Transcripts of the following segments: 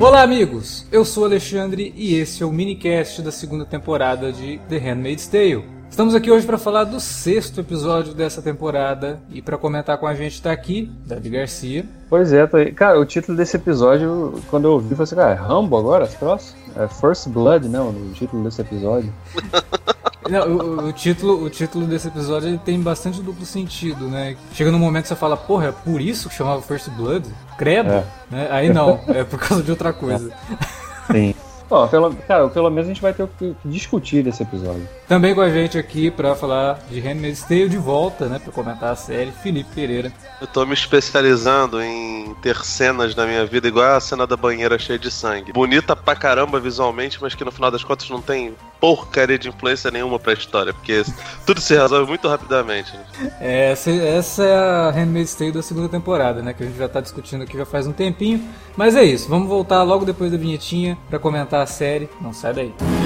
Olá, amigos! Eu sou Alexandre e esse é o minicast da segunda temporada de The Handmaid's Tale. Estamos aqui hoje para falar do sexto episódio dessa temporada e para comentar com a gente está aqui Davi Garcia. Pois é, tô aí. cara, o título desse episódio, quando eu ouvi, eu falei assim, cara, é Rambo agora, esse troço? É First Blood, não, o título desse episódio. Não, o, o, título, o título desse episódio ele tem bastante duplo sentido, né? Chega num momento que você fala, porra, é por isso que chamava First Blood? Credo? É. Né? Aí não, é por causa de outra coisa. Sim. Bom, pelo, cara, pelo menos a gente vai ter o que discutir desse episódio. Também com a gente aqui para falar de Handmaid's Tale de volta, né, para comentar a série, Felipe Pereira. Eu tô me especializando em ter cenas na minha vida igual a cena da banheira cheia de sangue. Bonita pra caramba visualmente, mas que no final das contas não tem porcaria de influência nenhuma pra história, porque tudo se resolve muito rapidamente. Né? É, essa, essa é a Handmaid's Tale da segunda temporada, né, que a gente já tá discutindo aqui já faz um tempinho. Mas é isso, vamos voltar logo depois da vinhetinha para comentar a série. Não sai daí.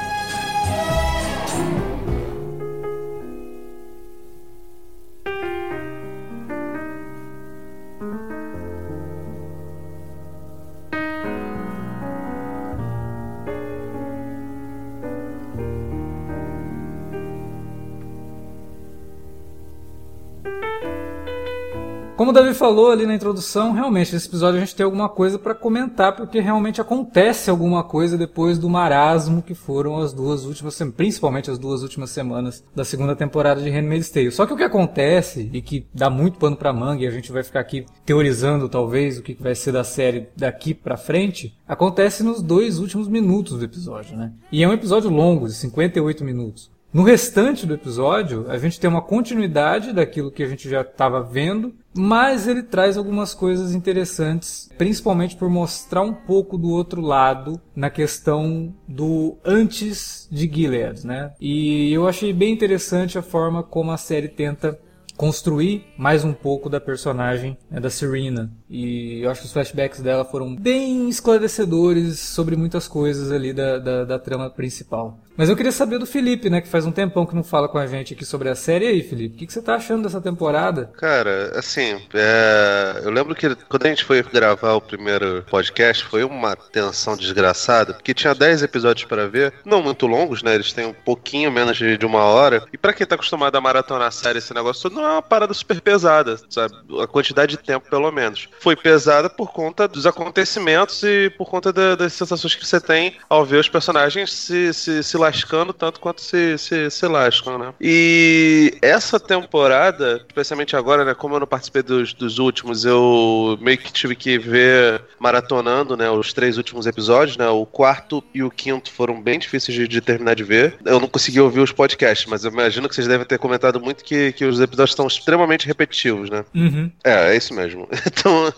Como o Davi falou ali na introdução, realmente nesse episódio a gente tem alguma coisa para comentar, porque realmente acontece alguma coisa depois do marasmo que foram as duas últimas, principalmente as duas últimas semanas da segunda temporada de Handmaid's Tale. Só que o que acontece e que dá muito pano para manga e a gente vai ficar aqui teorizando talvez o que vai ser da série daqui para frente, acontece nos dois últimos minutos do episódio, né? E é um episódio longo, de 58 minutos. No restante do episódio, a gente tem uma continuidade daquilo que a gente já estava vendo, mas ele traz algumas coisas interessantes, principalmente por mostrar um pouco do outro lado na questão do antes de Gilead, né? E eu achei bem interessante a forma como a série tenta construir mais um pouco da personagem né, da Serena. E eu acho que os flashbacks dela foram bem esclarecedores sobre muitas coisas ali da, da, da trama principal. Mas eu queria saber do Felipe, né? Que faz um tempão que não fala com a gente aqui sobre a série. E aí, Felipe, o que, que você tá achando dessa temporada? Cara, assim, é... eu lembro que quando a gente foi gravar o primeiro podcast, foi uma tensão desgraçada, porque tinha 10 episódios para ver, não muito longos, né? Eles têm um pouquinho menos de, uma hora. E para quem tá acostumado a maratonar a série, esse negócio todo, não é uma parada super pesada, sabe? A quantidade de tempo, pelo menos. Foi pesada por conta dos acontecimentos e por conta da, das sensações que você tem ao ver os personagens se, se, se lascando tanto quanto se, se, se lascam, né? E essa temporada, especialmente agora, né? Como eu não participei dos, dos últimos, eu meio que tive que ver maratonando, né? Os três últimos episódios, né? O quarto e o quinto foram bem difíceis de, de terminar de ver. Eu não consegui ouvir os podcasts, mas eu imagino que vocês devem ter comentado muito que, que os episódios estão extremamente repetitivos, né? Uhum. É, é isso mesmo. Então.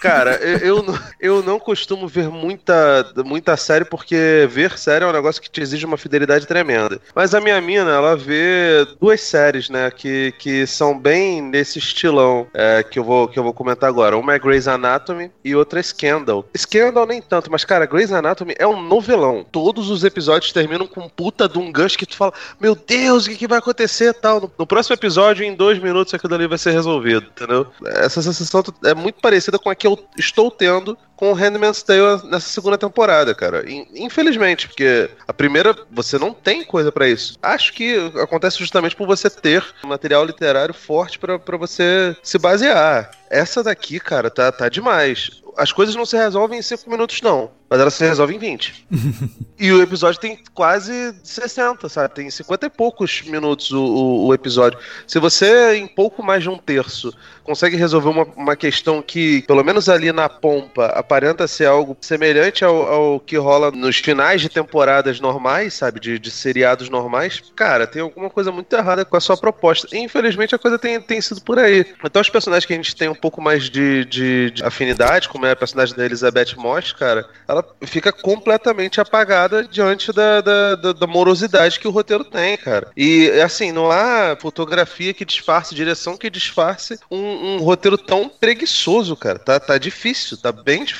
Cara, eu, eu não costumo ver muita, muita série porque ver série é um negócio que te exige uma fidelidade tremenda. Mas a minha mina, ela vê duas séries, né, que, que são bem nesse estilão é, que, eu vou, que eu vou comentar agora. Uma é Grey's Anatomy e outra é Scandal. Scandal nem tanto, mas cara, Grey's Anatomy é um novelão. Todos os episódios terminam com puta de um gancho que tu fala, meu Deus, o que, que vai acontecer tal. No, no próximo episódio, em dois minutos, aquilo ali vai ser resolvido, entendeu? Essa sensação é muito parecida com a que eu estou tendo com o Handmaid's Tale nessa segunda temporada, cara. Infelizmente, porque a primeira você não tem coisa para isso. Acho que acontece justamente por você ter material literário forte para você se basear. Essa daqui, cara, tá, tá demais. As coisas não se resolvem em 5 minutos, não. Mas ela se resolve em 20. e o episódio tem quase 60, sabe? Tem 50 e poucos minutos o, o, o, episódio. Se você, em pouco mais de um terço, consegue resolver uma, uma questão que, pelo menos ali na pompa, aparenta ser algo semelhante ao, ao que rola nos finais de temporadas normais, sabe? De, de seriados normais, cara, tem alguma coisa muito errada com a sua proposta. E, infelizmente, a coisa tem, tem sido por aí. Então, os personagens que a gente tem um pouco mais de, de, de afinidade, como é a personagem da Elizabeth Moss, cara, ela fica completamente apagada diante da, da, da, da, morosidade que o roteiro tem, cara. E assim, não há fotografia que disfarce, direção que disfarce um, um roteiro tão preguiçoso, cara. Tá, tá difícil, tá bem difícil.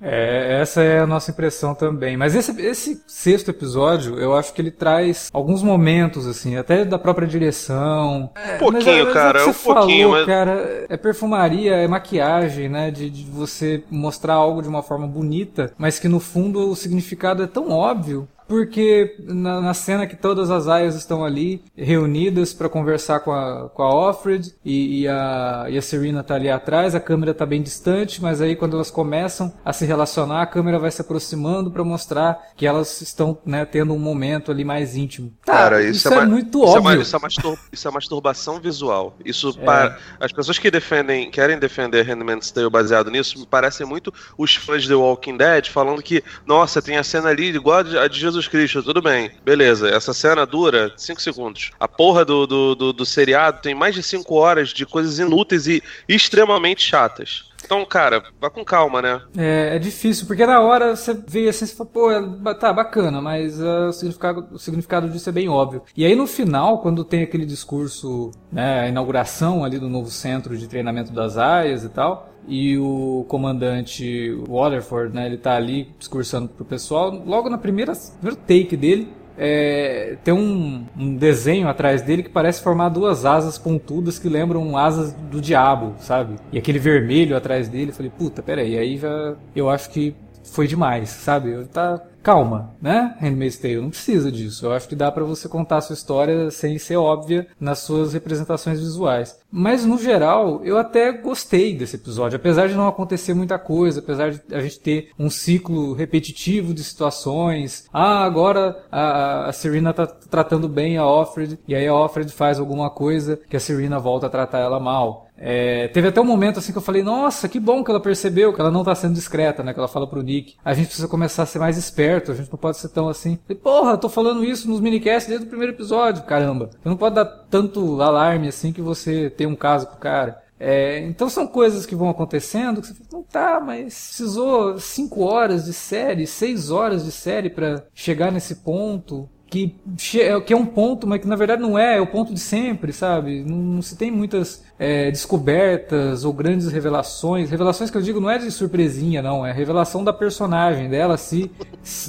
É, essa é a nossa impressão também. Mas esse, esse sexto episódio, eu acho que ele traz alguns momentos, assim, até da própria direção. Um pouquinho, mas, cara, é um falou, pouquinho. Mas... cara, é perfumaria, é maquiagem, né? De, de você mostrar algo de uma forma bonita, mas que no fundo o significado é tão óbvio porque na, na, cena que todas as aias estão ali reunidas para conversar com a, com a Offred e, e, a, e a Serena tá ali atrás, a câmera tá bem distante, mas aí quando elas começam a se relacionar, a câmera vai se aproximando para mostrar que elas estão né, tendo um momento ali mais íntimo. Tá, Cara, isso, isso é, é, muito isso óbvio. É, isso, é mastur, isso é masturbação visual. Isso é. para as pessoas que defendem, querem defender Handmaid's Tale baseado nisso, me parecem muito os fãs de The Walking Dead falando que, nossa, tem a cena ali igual a de Jesus Jesus Cristo, tudo bem. Beleza, essa cena dura 5 segundos. A porra do, do, do, do seriado tem mais de 5 horas de coisas inúteis e extremamente chatas. Então, cara, vá com calma, né? É, é difícil, porque na hora você vê assim, você fala, pô, é, tá bacana, mas uh, o, significado, o significado disso é bem óbvio. E aí no final, quando tem aquele discurso, né, a inauguração ali do novo centro de treinamento das aias e tal, e o comandante Waterford, né, ele tá ali discursando pro pessoal, logo na primeira, primeiro take dele, é, tem um, um, desenho atrás dele que parece formar duas asas pontudas que lembram asas do diabo, sabe? E aquele vermelho atrás dele, eu falei, puta, peraí, aí já eu acho que foi demais, sabe? Tá, calma, né? Handmaid's Tale não precisa disso. Eu acho que dá para você contar a sua história sem ser óbvia nas suas representações visuais. Mas no geral, eu até gostei desse episódio, apesar de não acontecer muita coisa, apesar de a gente ter um ciclo repetitivo de situações. Ah, agora a, a Serena tá tratando bem a Offred e aí a Offred faz alguma coisa que a Serena volta a tratar ela mal. É, teve até um momento assim que eu falei, nossa, que bom que ela percebeu que ela não tá sendo discreta, né? Que ela fala pro Nick. A gente precisa começar a ser mais esperto, a gente não pode ser tão assim. E, porra, tô falando isso nos minicasts desde o primeiro episódio, caramba. Você não pode dar tanto alarme assim que você tem um caso com o cara. É, então são coisas que vão acontecendo que você fala, não tá, mas precisou cinco horas de série, seis horas de série para chegar nesse ponto que, que é um ponto, mas que na verdade não é, é o ponto de sempre, sabe? Não, não se tem muitas é, descobertas ou grandes revelações. Revelações que eu digo não é de surpresinha, não, é revelação da personagem dela, se.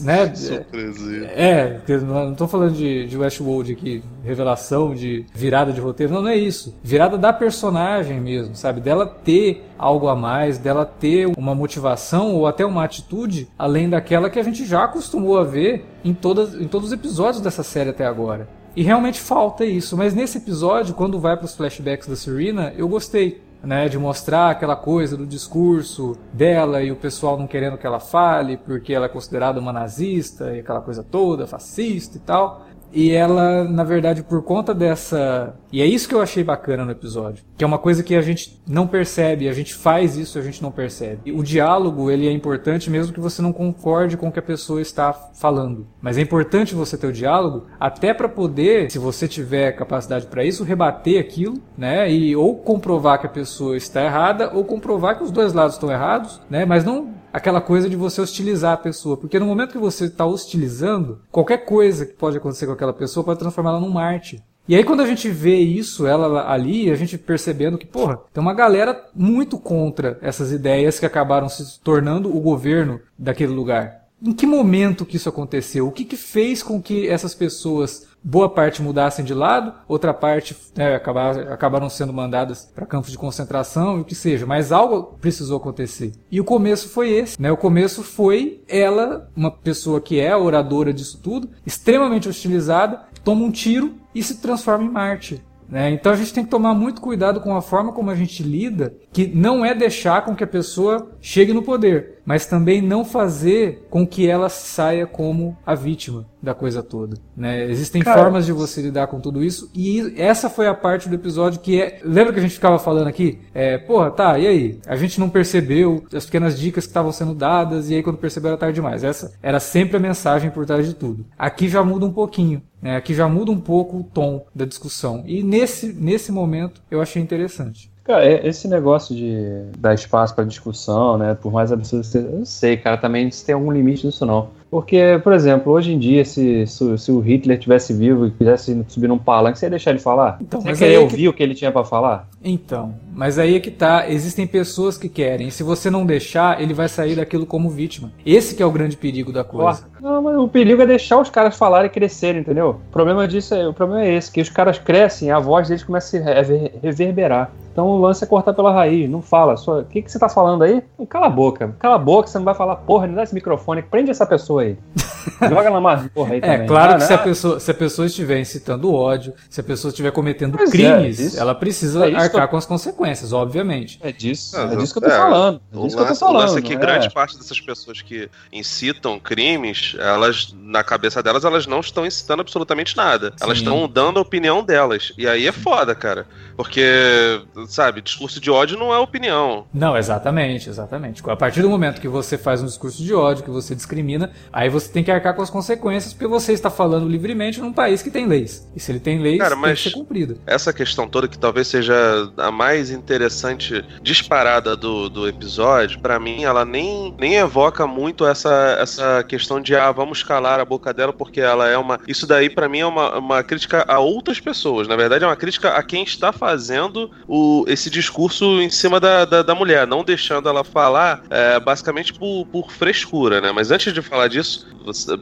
Né? Surpresinha. É, não estou falando de, de Westworld aqui, revelação de virada de roteiro, não, não é isso. Virada da personagem mesmo, sabe? Dela ter algo a mais, dela ter uma motivação ou até uma atitude além daquela que a gente já acostumou a ver em, todas, em todos os episódios dessa série até agora. E realmente falta isso, mas nesse episódio, quando vai para os flashbacks da Serena, eu gostei. Né, de mostrar aquela coisa do discurso dela e o pessoal não querendo que ela fale porque ela é considerada uma nazista e aquela coisa toda, fascista e tal. E ela, na verdade, por conta dessa. E é isso que eu achei bacana no episódio. Que é uma coisa que a gente não percebe, a gente faz isso, a gente não percebe. E o diálogo, ele é importante mesmo que você não concorde com o que a pessoa está falando. Mas é importante você ter o diálogo até para poder, se você tiver capacidade para isso, rebater aquilo, né? E ou comprovar que a pessoa está errada ou comprovar que os dois lados estão errados, né? Mas não aquela coisa de você hostilizar a pessoa. Porque no momento que você está hostilizando, qualquer coisa que pode acontecer com aquela pessoa pode transformá-la num Marte. E aí quando a gente vê isso, ela ali, a gente percebendo que, porra, tem uma galera muito contra essas ideias que acabaram se tornando o governo daquele lugar. em que momento que isso aconteceu? O que, que fez com que essas pessoas boa parte mudassem de lado, outra parte né, acabaram, sendo mandadas para campos de concentração e o que seja, mas algo precisou acontecer. E o começo foi esse, né? O começo foi ela, uma pessoa que é oradora disso tudo, extremamente hostilizada, toma um tiro e se transforma em Marte. Né? Então a gente tem que tomar muito cuidado com a forma como a gente lida, que não é deixar com que a pessoa chegue no poder, mas também não fazer com que ela saia como a vítima da coisa toda. Né? Existem Cara, formas de você lidar com tudo isso, e essa foi a parte do episódio que é. Lembra que a gente ficava falando aqui? É, porra, tá, e aí? A gente não percebeu as pequenas dicas que estavam sendo dadas, e aí quando percebeu era tarde demais. Essa era sempre a mensagem por trás de tudo. Aqui já muda um pouquinho. Né, que já muda um pouco o tom da discussão. E nesse, nesse momento eu achei interessante. Cara, é, esse negócio de dar espaço para discussão, né? Por mais absurdo que seja, eu não sei, cara, também se tem algum limite nisso não. Porque, por exemplo, hoje em dia, se, se, se o Hitler tivesse vivo e quisesse subir num palanque, você ia deixar ele falar? Então, você mas queria ouvir que... o que ele tinha para falar? Então, mas aí é que tá, existem pessoas que querem. Se você não deixar, ele vai sair daquilo como vítima. Esse que é o grande perigo da coisa. Não, mas o perigo é deixar os caras falarem e crescerem, entendeu? O problema disso é, o problema é esse, que os caras crescem, a voz deles começa a reverberar. Então o lance é cortar pela raiz, não fala. O que, que você tá falando aí? Cala a boca, cala a boca, você não vai falar porra, não dá esse microfone, prende essa pessoa aí. Joga na masmorra aí é, também. É, claro ah, que se a, pessoa, se a pessoa estiver incitando ódio, se a pessoa estiver cometendo pois é, crimes, é, ela precisa é arcar eu... com as consequências, obviamente. É disso, é, é disso que eu tô falando. É disso que eu tô falando. O lance é que grande parte dessas pessoas que incitam crimes, elas, na cabeça delas, elas não estão incitando absolutamente nada. Sim. Elas estão dando a opinião delas. E aí é foda, cara. Porque, sabe, discurso de ódio não é opinião. Não, exatamente, exatamente. A partir do momento que você faz um discurso de ódio, que você discrimina, aí você tem que arcar com as consequências, porque você está falando livremente num país que tem leis. E se ele tem leis, Cara, tem que ser cumprida. Essa questão toda, que talvez seja a mais interessante disparada do, do episódio, para mim, ela nem, nem evoca muito essa, essa questão de, ah, vamos calar a boca dela porque ela é uma. Isso daí, para mim, é uma, uma crítica a outras pessoas. Na verdade, é uma crítica a quem está fazendo o, esse discurso em cima da, da, da mulher, não deixando ela falar é, basicamente por, por frescura, né? Mas antes de falar disso,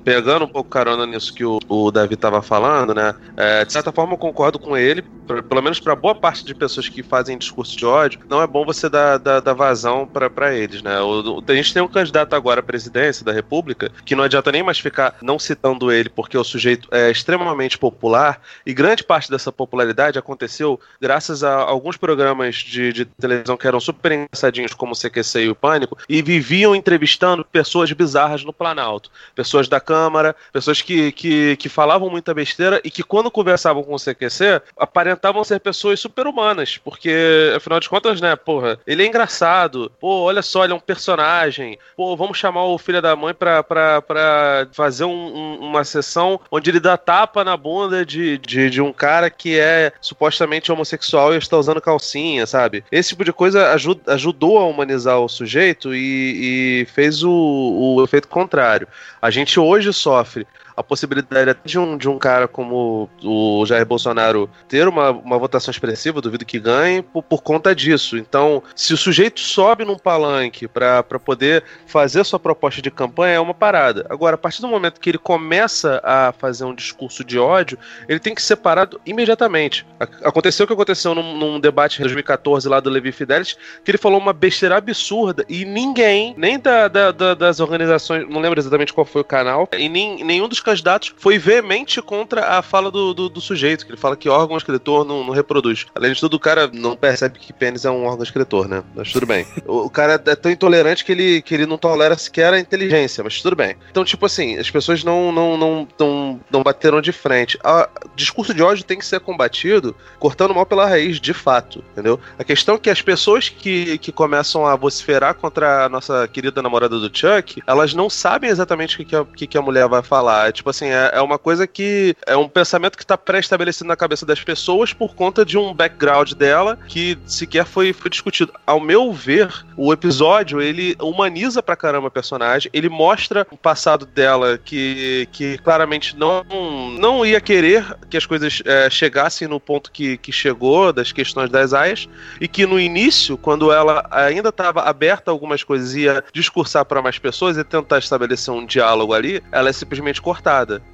pegando um pouco carona nisso que o, o Davi estava falando, né? É, de certa forma eu concordo com ele, pra, pelo menos para boa parte de pessoas que fazem discurso de ódio, não é bom você dar, dar, dar vazão para eles, né? O, a gente tem um candidato agora à presidência da República que não adianta nem mais ficar não citando ele porque o sujeito é extremamente popular e grande parte dessa popularidade aconteceu graças a alguns programas de, de televisão que eram super engraçadinhos como o CQC e o Pânico e viviam entrevistando pessoas bizarras no Planalto. Pessoas da Câmara, pessoas que, que, que falavam muita besteira e que, quando conversavam com o CQC, aparentavam ser pessoas super-humanas, porque, afinal de contas, né, porra, ele é engraçado, pô, olha só, ele é um personagem, pô, vamos chamar o filho da mãe pra, pra, pra fazer um, um, uma sessão onde ele dá tapa na bunda de, de, de, um cara que é supostamente homossexual e está usando calcinha, sabe? Esse tipo de coisa ajudou a humanizar o sujeito e, e fez o, o efeito contrário. A gente hoje sofre a possibilidade de um, de um cara como o Jair Bolsonaro ter uma, uma votação expressiva, duvido que ganhe, por, por conta disso. Então, se o sujeito sobe num palanque para poder fazer sua proposta de campanha, é uma parada. Agora, a partir do momento que ele começa a fazer um discurso de ódio, ele tem que ser parado imediatamente. Aconteceu o que aconteceu num, num debate em 2014 lá do Levi Fidelis, que ele falou uma besteira absurda e ninguém, nem da, da, da, das organizações, não lembro exatamente qual foi o canal, e nem, nenhum dos candidatos foi veemente contra a fala do, do, do sujeito, que ele fala que órgão escritor não, não, reproduz. Além de tudo, o cara não percebe que pênis é um órgão escritor, né? Mas tudo bem. o, o, cara é tão intolerante que ele, que ele não tolera sequer a inteligência, mas tudo bem. Então, tipo assim, as pessoas não, não, não, não, não bateram de frente. O discurso de ódio tem que ser combatido cortando mal pela raiz, de fato, entendeu? A questão é que as pessoas que, que começam a vociferar contra a nossa querida namorada do Chuck, elas não sabem exatamente o que, que, a, que, que a mulher vai falar. É, tipo assim, é, é uma coisa que é um pensamento que está pré-estabelecido na cabeça das pessoas por conta de um background dela que sequer foi, foi discutido. Ao meu ver, o episódio ele humaniza pra caramba a personagem, ele mostra o passado dela que, que claramente não, não ia querer que as coisas é, chegassem no ponto que, que chegou, das questões das aias, e que no início, quando ela ainda estava aberta a algumas coisas ia discursar para mais pessoas e tentar estabelecer um diálogo ali, ela é simplesmente cortada.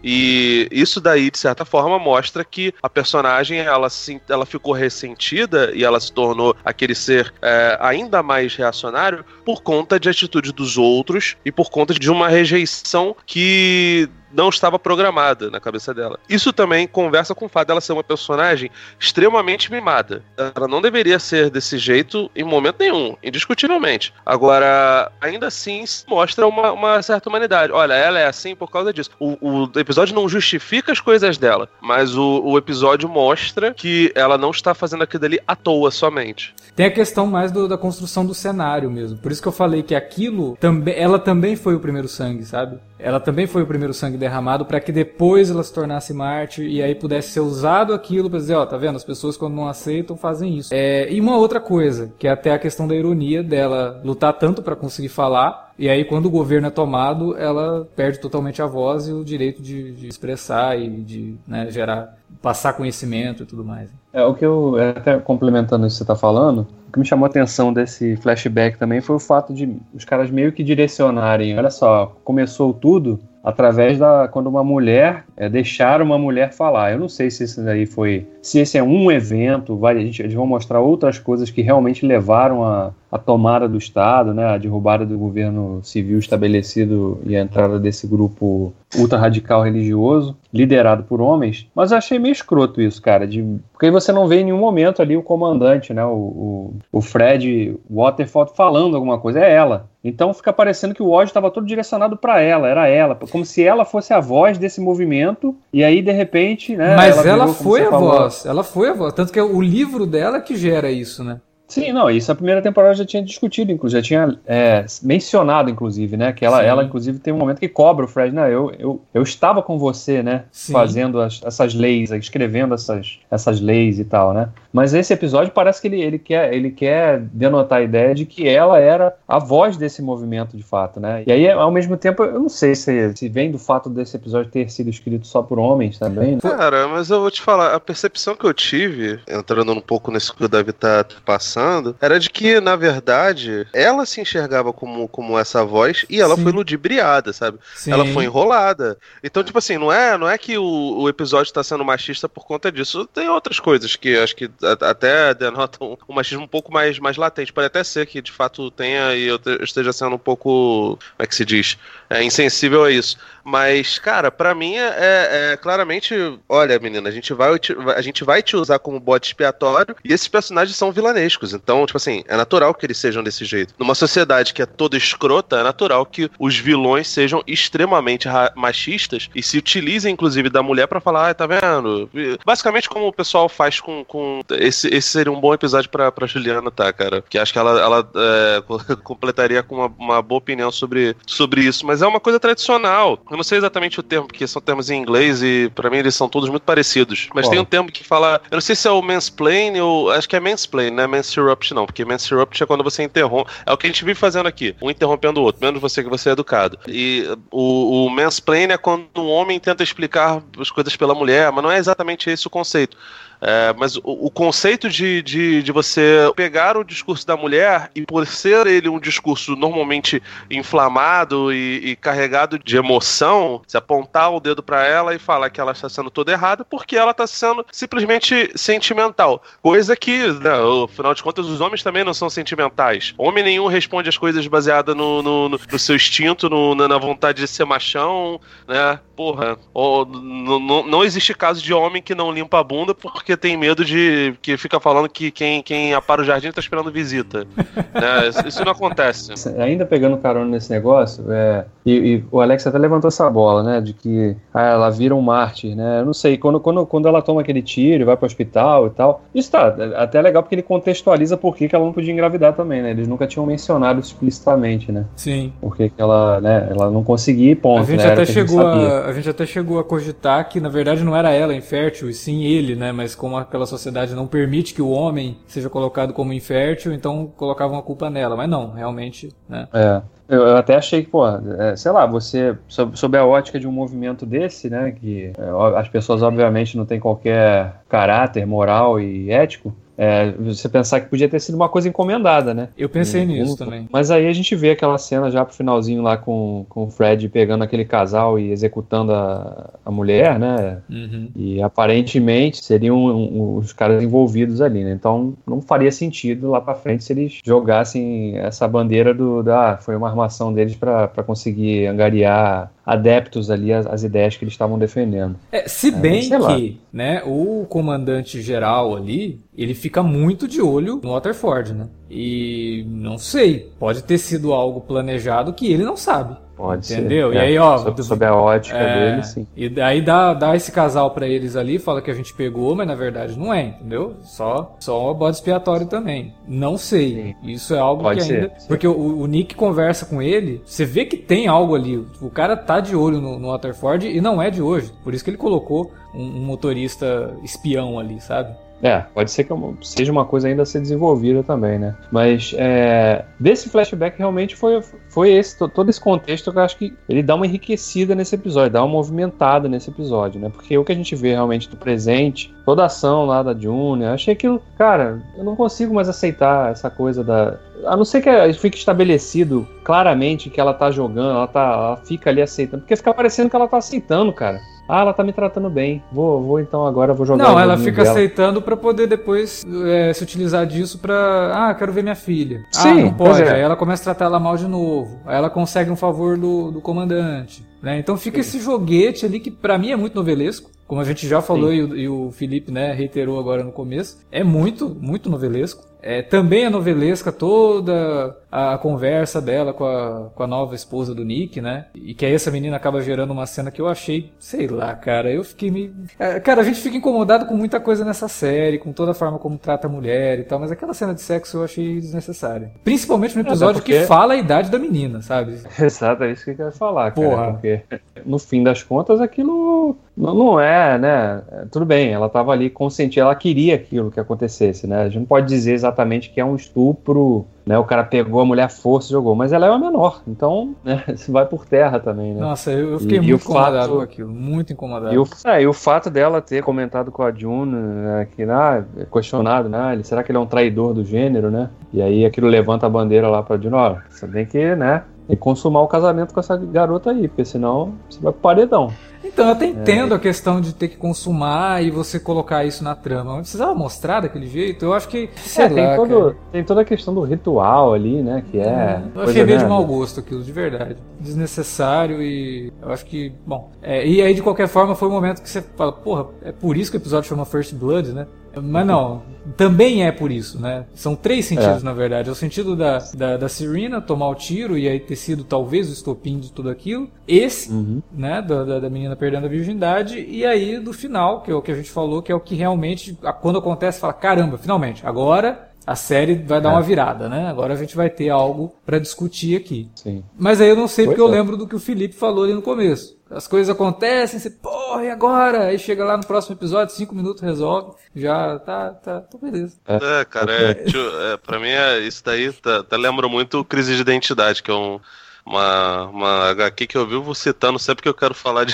E isso daí, de certa forma, mostra que a personagem ela, ela ficou ressentida e ela se tornou aquele ser é, ainda mais reacionário por conta de atitude dos outros e por conta de uma rejeição que não estava programada na cabeça dela. Isso também conversa com o fato dela ser uma personagem extremamente mimada. Ela não deveria ser desse jeito em momento nenhum, indiscutivelmente. Agora, ainda assim, mostra uma, uma certa humanidade. Olha, ela é assim por causa disso. O, o episódio não justifica as coisas dela, mas o, o episódio mostra que ela não está fazendo aquilo ali à toa somente. Tem a questão mais do, da construção do cenário mesmo. Por isso que eu falei que aquilo ela também foi o primeiro sangue, sabe? Ela também foi o primeiro sangue derramado para que depois ela se tornasse mártir e aí pudesse ser usado aquilo para dizer, ó, tá vendo? As pessoas quando não aceitam fazem isso. É, e uma outra coisa, que é até a questão da ironia dela lutar tanto para conseguir falar e aí, quando o governo é tomado, ela perde totalmente a voz e o direito de, de expressar e de né, gerar, passar conhecimento e tudo mais. É, o que eu, até complementando isso que você está falando, que me chamou a atenção desse flashback também foi o fato de os caras meio que direcionarem, olha só, começou tudo através da quando uma mulher é, deixar uma mulher falar. Eu não sei se isso daí foi, se esse é um evento, vai, a gente, vão mostrar outras coisas que realmente levaram a, a tomada do Estado, né, a derrubada do governo civil estabelecido e a entrada desse grupo ultra-radical religioso, liderado por homens. Mas eu achei meio escroto isso, cara, de, porque você não vê em nenhum momento ali o comandante, né, o, o, o Fred Waterford falando alguma coisa, é ela. Então fica parecendo que o ódio estava todo direcionado para ela, era ela, como se ela fosse a voz desse movimento, e aí de repente, né? Mas ela, ela foi a falou, voz, ela foi a voz, tanto que é o livro dela que gera isso, né? Sim, não, isso a primeira temporada já tinha discutido, inclusive, já tinha é, mencionado, inclusive, né? Que ela, ela, inclusive, tem um momento que cobra o Fred, né? Eu, eu, eu estava com você, né? Sim. Fazendo as, essas leis, escrevendo essas, essas leis e tal, né? Mas esse episódio parece que ele, ele, quer, ele quer denotar a ideia de que ela era a voz desse movimento, de fato, né? E aí, ao mesmo tempo, eu não sei se, se vem do fato desse episódio ter sido escrito só por homens também. Né? Cara, mas eu vou te falar, a percepção que eu tive, entrando um pouco nesse que o Davi tá passando, passando era de que, na verdade, ela se enxergava como, como essa voz e ela Sim. foi ludibriada, sabe? Sim. Ela foi enrolada. Então, tipo assim, não é, não é que o, o episódio está sendo machista por conta disso. Tem outras coisas que acho que até denotam um machismo um pouco mais, mais latente. Pode até ser que de fato tenha e eu esteja sendo um pouco, como é que se diz? É, insensível a isso. Mas, cara, para mim é, é, é, claramente, olha, menina, a gente vai a gente vai te usar como bode expiatório e esses personagens são vilanescos. Então, tipo assim, é natural que eles sejam desse jeito. Numa sociedade que é toda escrota, é natural que os vilões sejam extremamente machistas e se utilizem, inclusive, da mulher para falar, ah, tá vendo? Basicamente, como o pessoal faz com. com... Esse, esse seria um bom episódio pra, pra Juliana, tá, cara? Que acho que ela, ela é, completaria com uma, uma boa opinião sobre, sobre isso. Mas é uma coisa tradicional. Eu não sei exatamente o termo, porque são termos em inglês e para mim eles são todos muito parecidos. Mas tem um termo que fala. Eu não sei se é o mansplain ou. Acho que é mansplain, não é mansirrupt, não. Porque mansirrupt é quando você interrompe. É o que a gente vive fazendo aqui. Um interrompendo o outro, menos você que você é educado. E o, o mansplain é quando um homem tenta explicar as coisas pela mulher, mas não é exatamente esse o conceito. É, mas o, o conceito de, de, de, você pegar o discurso da mulher e por ser ele um discurso normalmente inflamado e, e carregado de emoção, se apontar o dedo para ela e falar que ela está sendo toda errada porque ela está sendo simplesmente sentimental. Coisa que, né, afinal de contas, os homens também não são sentimentais. Homem nenhum responde as coisas baseado no, no, no, no seu instinto, no, na vontade de ser machão, né? Porra, ou, não, não existe caso de homem que não limpa a bunda porque tem medo de. que fica falando que quem, quem apara o jardim tá esperando visita. né? Isso não acontece. Ainda pegando carona nesse negócio, é, e, e, o Alex até levantou essa bola, né? De que ah, ela vira um mártir, né? Eu não sei, quando, quando, quando ela toma aquele tiro e vai pro hospital e tal. Isso tá até legal porque ele contextualiza por que, que ela não podia engravidar também, né? Eles nunca tinham mencionado explicitamente, né? Sim. Porque que ela, né, ela não conseguia ir ponto. A gente né? até chegou a, a gente até chegou a cogitar que, na verdade, não era ela infértil, e sim ele, né? Mas como aquela sociedade não permite que o homem seja colocado como infértil, então colocavam a culpa nela. Mas não, realmente, né? É. Eu, até achei que, pô, é, sei lá, você, sob, sob, a ótica de um movimento desse, né, que é, as pessoas obviamente não têm qualquer caráter moral e ético, é, você pensar que podia ter sido uma coisa encomendada, né? Eu pensei um, nisso um, também. Mas aí a gente vê aquela cena já pro finalzinho lá com, com o Fred pegando aquele casal e executando a, a mulher, né? Uhum. E aparentemente seriam um, os caras envolvidos ali, né? Então não faria sentido lá para frente se eles jogassem essa bandeira do da ah, foi uma armação deles para conseguir angariar adeptos ali às, às ideias que eles estavam defendendo. É, se bem é, que né, o comandante geral ali, ele fica muito de olho no Waterford, né? E não sei, pode ter sido algo planejado que ele não sabe. Pode Entendeu? ser. E é, aí, ó. Sob, sob a ótica é, dele, sim. E daí dá, dá esse casal para eles ali, fala que a gente pegou, mas na verdade não é, entendeu? Só, só um bode expiatório também. Não sei. Sim. Isso é algo Pode que ainda. Ser, porque o, o, Nick conversa com ele, você vê que tem algo ali. O cara tá de olho no, no Waterford e não é de hoje. Por isso que ele colocou um, um motorista espião ali, sabe? É, pode ser que seja uma coisa ainda a ser desenvolvida também, né? Mas é, desse flashback realmente foi, foi esse todo esse contexto que eu acho que ele dá uma enriquecida nesse episódio, dá uma movimentada nesse episódio, né? Porque o que a gente vê realmente do presente, toda a ação lá da June, eu achei aquilo, cara, eu não consigo mais aceitar essa coisa da a não ser que fique estabelecido claramente que ela tá jogando, ela tá, ela fica ali aceitando, porque fica parecendo que ela tá aceitando, cara. Ah, ela tá me tratando bem. Vou, vou então agora vou jogar. Não, ela fica dela. aceitando para poder depois é, se utilizar disso para, ah, quero ver minha filha. Ah, Sim, ah, não pode. É. Aí ela começa a tratar ela mal de novo. Aí ela consegue um favor do, do comandante. Né? Então fica Sim. esse joguete ali que para mim é muito novelesco. Como a gente já falou e o, e o, Felipe né, reiterou agora no começo, é muito, muito novelesco. É, também é novelesca toda a conversa dela com a, com a nova esposa do Nick, né? E que aí essa menina acaba gerando uma cena que eu achei, sei lá, cara, eu fiquei me. É, cara, a gente fica incomodado com muita coisa nessa série, com toda a forma como trata a mulher e tal, mas aquela cena de sexo eu achei desnecessária. Principalmente no episódio porque... que fala a idade da menina, sabe? Exato, é isso que eu quero falar, cara. Porra. Porque no fim das contas aquilo não, é, né? Tudo bem, ela estava ali consciente, ela queria aquilo que acontecesse, né? A gente não pode dizer exatamente que é um estupro, né? O cara pegou a mulher à força e jogou, mas ela é uma menor, então, né? Isso vai por terra também, né? Nossa, eu, eu fiquei e, muito e incomodado fato, com aquilo, muito incomodado. E o, é, e o fato dela ter comentado com a June, né, que, ah, questionado, né? Será que ele é um traidor do gênero, né? E aí aquilo levanta a bandeira lá pra June, ó, você tem que, né? e consumar o casamento com essa garota aí, porque senão você vai pro paredão. Então, eu até entendo é. a questão de ter que consumar e você colocar isso na trama. Mas precisava mostrar daquele jeito? Eu acho que. Sei é, lá, tem, todo, tem toda a questão do ritual ali, né? Que é. é eu achei meio de mau gosto aquilo, de verdade. Desnecessário e. Eu acho que. Bom. É, e aí, de qualquer forma, foi o um momento que você fala, porra, é por isso que o episódio chama First Blood, né? Mas não, também é por isso, né? São três sentidos, é. na verdade. É o sentido da, da, da Serena tomar o tiro e aí ter sido talvez o estopim de tudo aquilo. Esse, uhum. né? Da, da, da, menina perdendo a virgindade. E aí do final, que é o que a gente falou, que é o que realmente, quando acontece, fala: caramba, finalmente, agora a série vai dar é. uma virada, né? Agora a gente vai ter algo para discutir aqui. Sim. Mas aí eu não sei pois porque é. eu lembro do que o Felipe falou ali no começo. As coisas acontecem, você, porra, e agora? Aí chega lá no próximo episódio, cinco minutos resolve, já tá, tá, tá beleza. É, cara, é, tio, é, pra mim é, isso daí tá, tá, lembra muito crise de identidade, que é um uma, uma HQ que eu vi, eu vou citando sempre que eu quero falar de,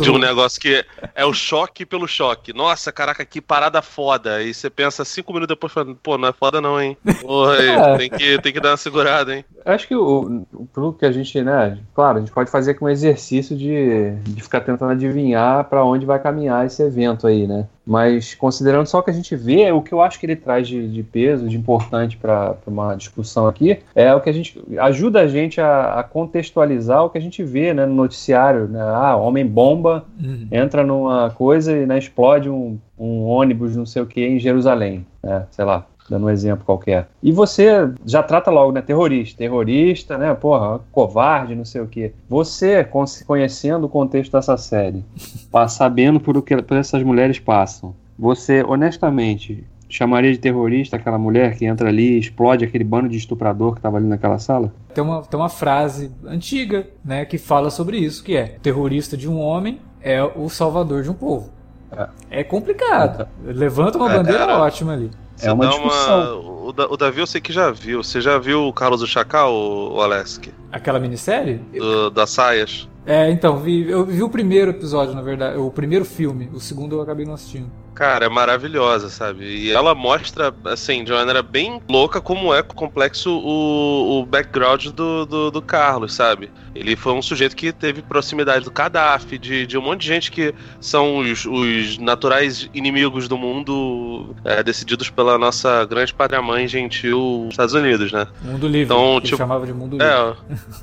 de um negócio que é, é, o choque pelo choque. Nossa, caraca, que parada foda. E você pensa cinco minutos depois, pô, não é foda não, hein? Porra, é. tem, que, tem que dar uma segurada, hein? Acho que o, o que a gente, né, claro, a gente pode fazer com um exercício de, de ficar tentando adivinhar para onde vai caminhar esse evento aí, né? Mas considerando só o que a gente vê, o que eu acho que ele traz de, de peso, de importante para uma discussão aqui, é o que a gente ajuda a gente a, a contextualizar o que a gente vê né, no noticiário. Né? Ah, homem bomba, uhum. entra numa coisa e né, explode um, um ônibus, não sei o que, em Jerusalém. Né? Sei lá dando um exemplo qualquer. E você já trata logo, né? Terrorista. Terrorista, né? Porra, covarde, não sei o quê. Você, conhecendo o contexto dessa série, sabendo por o que por essas mulheres passam, você, honestamente, chamaria de terrorista aquela mulher que entra ali e explode aquele bando de estuprador que estava ali naquela sala? Tem uma, tem uma frase antiga, né, que fala sobre isso, que é terrorista de um homem é o salvador de um povo. É, é complicado. Levanta uma bandeira ótima ali. é uma discussão. Uma... O, o, Davi eu sei que já viu. Você já viu o Carlos do Chacal, o, o Alesk? Aquela minissérie? Do, das saias. É, então, vi, eu vi o primeiro episódio, na verdade, o primeiro filme, o segundo eu acabei não assistindo. Cara, é maravilhosa, sabe? E ela mostra, assim, de uma maneira bem louca como é complexo o, o background do, do, do Carlos, sabe? Ele foi um sujeito que teve proximidade do Gaddafi, de, de um monte de gente que são os, os naturais inimigos do mundo, é, decididos pela nossa grande pátria-mãe gentil, Estados Unidos, né? Mundo livre, então, tipo, chamava de mundo livre.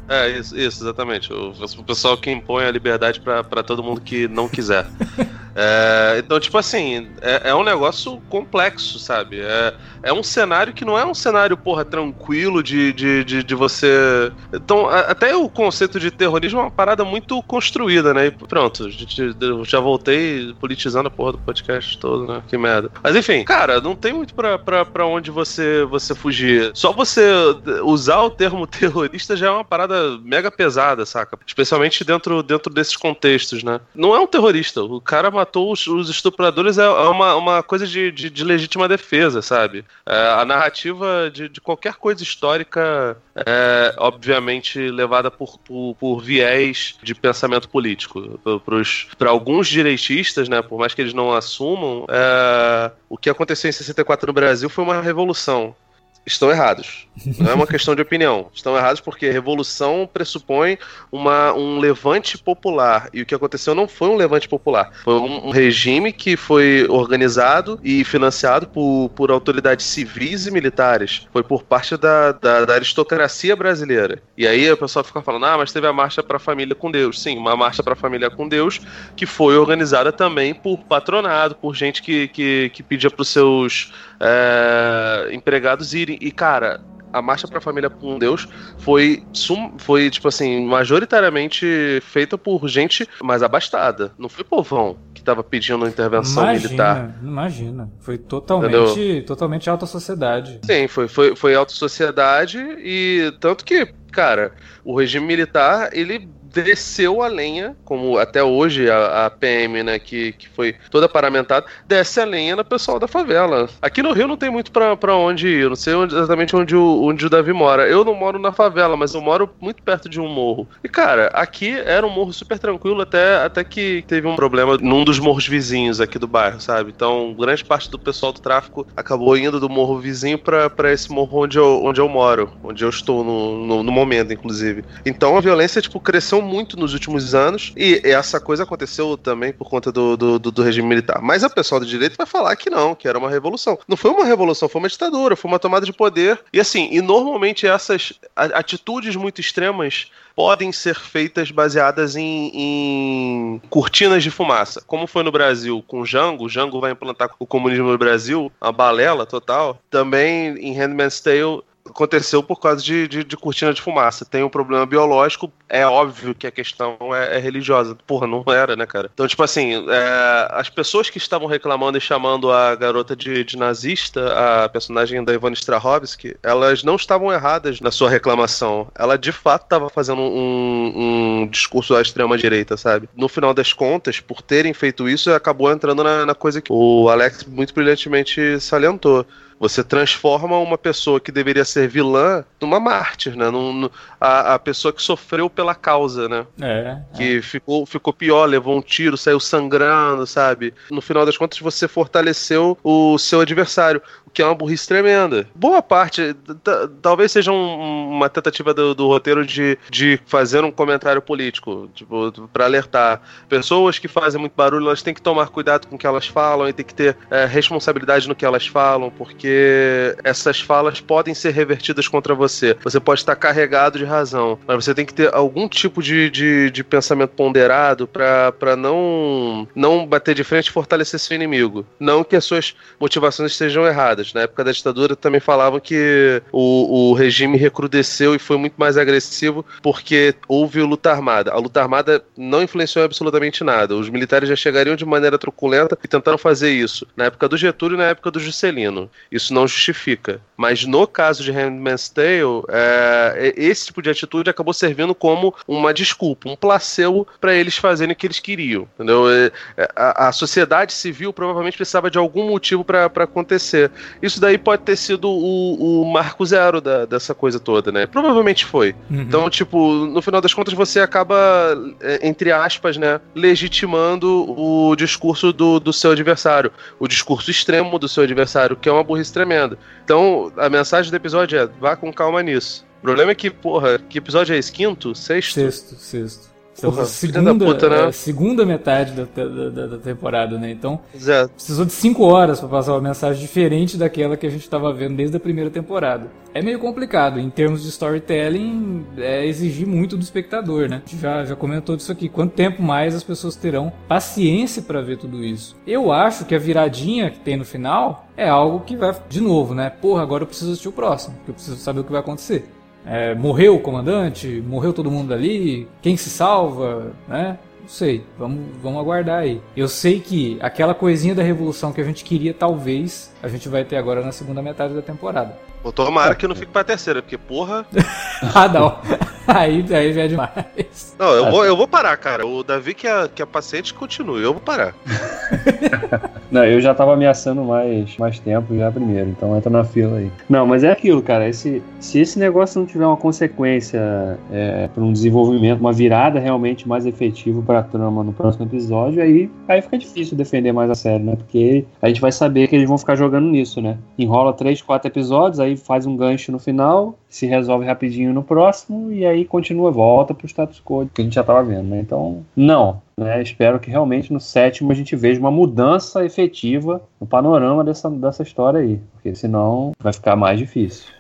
É, é isso, isso exatamente. O, o, pessoal que impõe a liberdade para todo mundo que não quiser. é, então, tipo assim, é, é, um negócio complexo, sabe? É, é um cenário que não é um cenário, porra, tranquilo de, de, de, de você. Então, a, até o conceito de terrorismo é uma parada muito construída, né? E pronto, já voltei politizando a porra do podcast todo, né? Que merda. Mas enfim, cara, não tem muito pra, pra, pra onde você, você fugir. Só você usar o termo terrorista já é uma parada mega pesada, saca? Especialmente dentro, dentro desses contextos, né? Não é um terrorista. O cara matou os, os estupradores, é, é uma, uma coisa de, de, de legítima defesa, sabe? É, a narrativa de, de qualquer coisa histórica é, obviamente, levada por, por, por, viés de pensamento político. Para alguns direitistas, né, por mais que eles não assumam, é, o que aconteceu em 64 no Brasil foi uma revolução estão errados. Não é uma questão de opinião. Estão errados porque revolução pressupõe uma, um levante popular. E o que aconteceu não foi um levante popular. Foi um, um regime que foi organizado e financiado por, por autoridades civis e militares. Foi por parte da, da, da aristocracia brasileira. E aí o pessoal fica falando: ah, mas teve a Marcha para a Família com Deus. Sim, uma Marcha para a Família com Deus que foi organizada também por patronado, por gente que, que, que pedia para os seus é, empregados irem. E, cara, a marcha para a família com Deus foi, sum, foi tipo assim, majoritariamente feita por gente mais abastada. Não foi povão que estava pedindo intervenção imagina, militar. Imagina, foi totalmente, totalmente alta sociedade. Sim, foi, foi, foi alta sociedade e tanto que, cara, o regime militar, ele desceu a lenha, como até hoje a, a, PM, né, que, que foi toda paramentada, desce a lenha no pessoal da favela. Aqui no Rio não tem muito pra, onde ir, não sei onde, exatamente onde o, onde o Davi mora. Eu não moro na favela, mas eu moro muito perto de um morro. E, cara, aqui era um morro super tranquilo, até, até que teve um problema num dos morros vizinhos aqui do bairro, sabe? Então, grande parte do pessoal do tráfico acabou indo do morro vizinho pra, pra esse morro onde eu, onde eu moro, onde eu estou no, no, no momento, inclusive. Então, a violência, tipo, cresceu muito nos últimos anos, e essa coisa aconteceu também por conta do, do, do, regime militar. Mas a pessoal do direito vai falar que não, que era uma revolução. Não foi uma revolução, foi uma ditadura, foi uma tomada de poder. E assim, e normalmente essas atitudes muito extremas podem ser feitas baseadas em, em, cortinas de fumaça. Como foi no Brasil com Jango, Jango vai implantar o comunismo no Brasil, uma balela total. Também em Handmaid's Tale aconteceu por causa de, de, de, cortina de fumaça. Tem um problema biológico, é óbvio que a questão é, é religiosa. Porra, não era, né, cara? Então, tipo assim, é, as pessoas que estavam reclamando e chamando a garota de, de nazista, a personagem da Ivone Strahovski, elas não estavam erradas na sua reclamação. Ela, de fato, estava fazendo um, um discurso à extrema-direita, sabe? No final das contas, por terem feito isso, acabou entrando na, na coisa que o Alex muito brilhantemente salientou você transforma uma pessoa que deveria ser vilã numa mártir, né? Num, num, a, a pessoa que sofreu pela causa, né? É. Que é. Ficou, ficou pior, levou um tiro, saiu sangrando, sabe? No final das contas, você fortaleceu o seu adversário que é uma burrice tremenda. Boa parte, talvez seja um, uma tentativa do, do, roteiro de, de fazer um comentário político, tipo, para alertar. Pessoas que fazem muito barulho, elas têm que tomar cuidado com o que elas falam e tem que ter é, responsabilidade no que elas falam, porque essas falas podem ser revertidas contra você. Você pode estar carregado de razão, mas você tem que ter algum tipo de, de, de pensamento ponderado para não, não bater de frente e fortalecer seu inimigo. Não que as suas motivações estejam erradas na época da ditadura também falavam que o, o regime recrudesceu e foi muito mais agressivo porque houve luta armada. A luta armada não influenciou absolutamente nada. Os militares já chegariam de maneira truculenta e tentaram fazer isso na época do Getúlio e na época do Juscelino. Isso não justifica. Mas no caso de Handmaid's Tale, é, esse tipo de atitude acabou servindo como uma desculpa, um placebo para eles fazerem o que eles queriam. Entendeu? É, a, a sociedade civil provavelmente precisava de algum motivo para acontecer. Isso daí pode ter sido o, o marco zero da, dessa coisa toda, né? Provavelmente foi. Uhum. Então, tipo, no final das contas, você acaba, é, entre aspas, né, legitimando o discurso do, do seu adversário, o discurso extremo do seu adversário, que é uma burrice tremenda. Então, a mensagem do episódio é: vá com calma nisso. O problema é que, porra, que episódio é esse? Quinto? Sexto? Sexto, sexto. Porra, segunda, puta, né? é, segunda metade da, da, da, temporada, né? Então, Exato. precisou de cinco horas para passar uma mensagem diferente daquela que a gente estava vendo desde a primeira temporada. É meio complicado, em termos de storytelling, é exigir muito do espectador, né? A gente já, já comentou disso aqui. Quanto tempo mais as pessoas terão paciência para ver tudo isso? Eu acho que a viradinha que tem no final é algo que vai, de novo, né? Porra, agora eu preciso assistir o próximo, porque eu preciso saber o que vai acontecer. É, morreu o comandante? Morreu todo mundo ali? Quem se salva? Né? Não sei, vamos, vamos aguardar aí. Eu sei que aquela coisinha da revolução que a gente queria, talvez, a gente vai ter agora na segunda metade da temporada. Pô, tomara que não fique pra terceira, porque porra. ah, não. Aí, aí já é demais. Não, eu vou, eu vou parar, cara. O Davi que é, que é paciente continue, eu vou parar. não, eu já tava ameaçando mais, mais tempo já primeiro, então entra na fila aí. Não, mas é aquilo, cara. Esse, se esse negócio não tiver uma consequência é, para um desenvolvimento, uma virada realmente mais efetiva pra trama no próximo episódio, aí, aí fica difícil defender mais a série, né? Porque a gente vai saber que eles vão ficar jogando nisso, né? Enrola três, quatro episódios, aí faz um gancho no final, se resolve rapidinho no próximo e aí continua, volta pro status quo que a gente já estava vendo, né? Então, não. Né? Espero que realmente no sétimo a gente veja uma mudança efetiva no panorama dessa, dessa história aí, porque senão vai ficar mais difícil.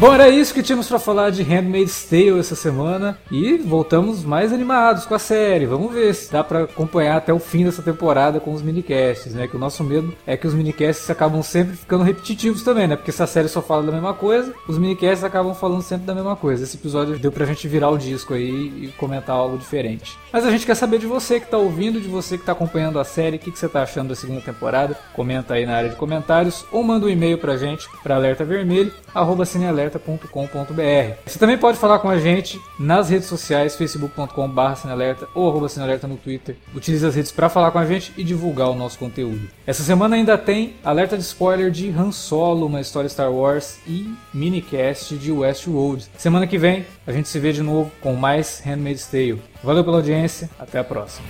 Bom, era isso que tínhamos para falar de Handmaid's Tale essa semana e voltamos mais animados com a série. Vamos ver se dá para acompanhar até o fim dessa temporada com os minicasts, né? Que o nosso medo é que os minicasts acabam sempre ficando repetitivos também, né? Porque essa série só fala da mesma coisa, os minicasts acabam falando sempre da mesma coisa. Esse episódio deu pra gente virar o disco aí e comentar algo diferente. Mas a gente quer saber de você que tá ouvindo, de você que tá acompanhando a série, o que, que você tá achando da segunda temporada. Comenta aí na área de comentários ou manda um e-mail pra gente para alertavermelho@cinealerta cinealerta.com.br. Você também pode falar com a gente nas redes sociais, facebook.com.br cinealerta ou arroba cinealerta no Twitter. Utilize as redes para falar com a gente e divulgar o nosso conteúdo. Essa semana ainda tem alerta de spoiler de Han Solo, uma história Star Wars e minicast de Westworld. Semana que vem a gente se vê de novo com mais Handmaid's Tale. Valeu pela audiência, até a próxima.